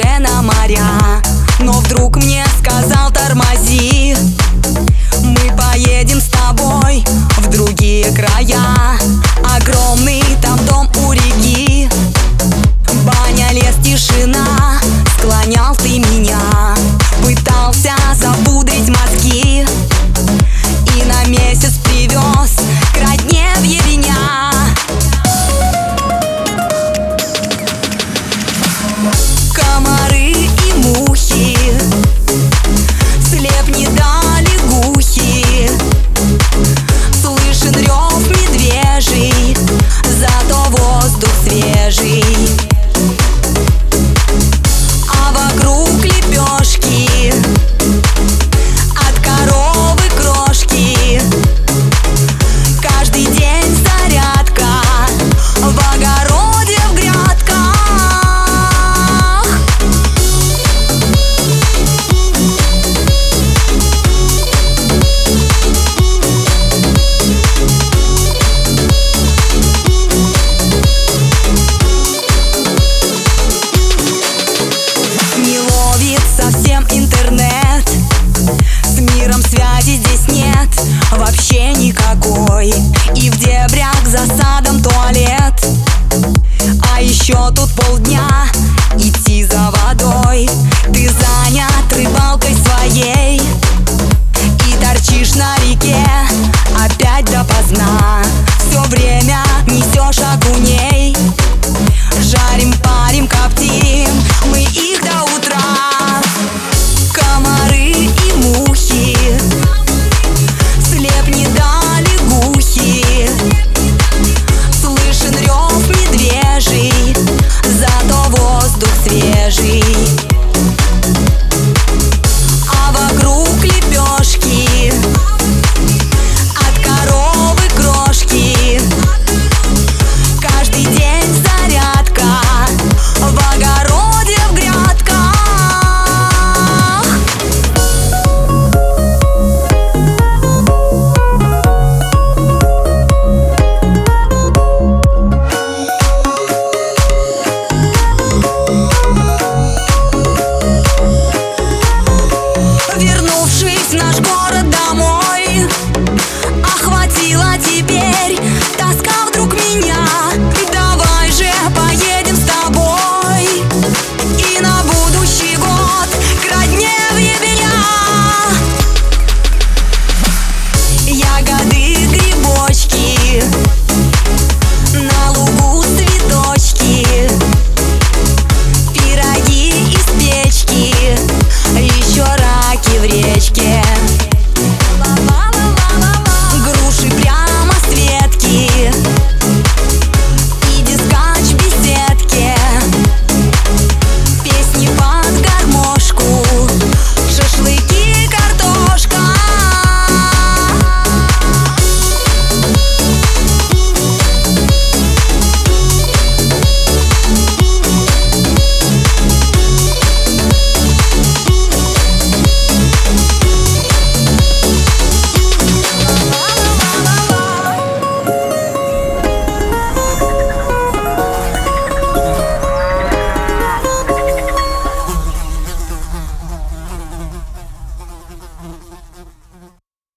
уже на моря Но вдруг мне сказал тормози. Мы поедем с тобой в другие края. Огромный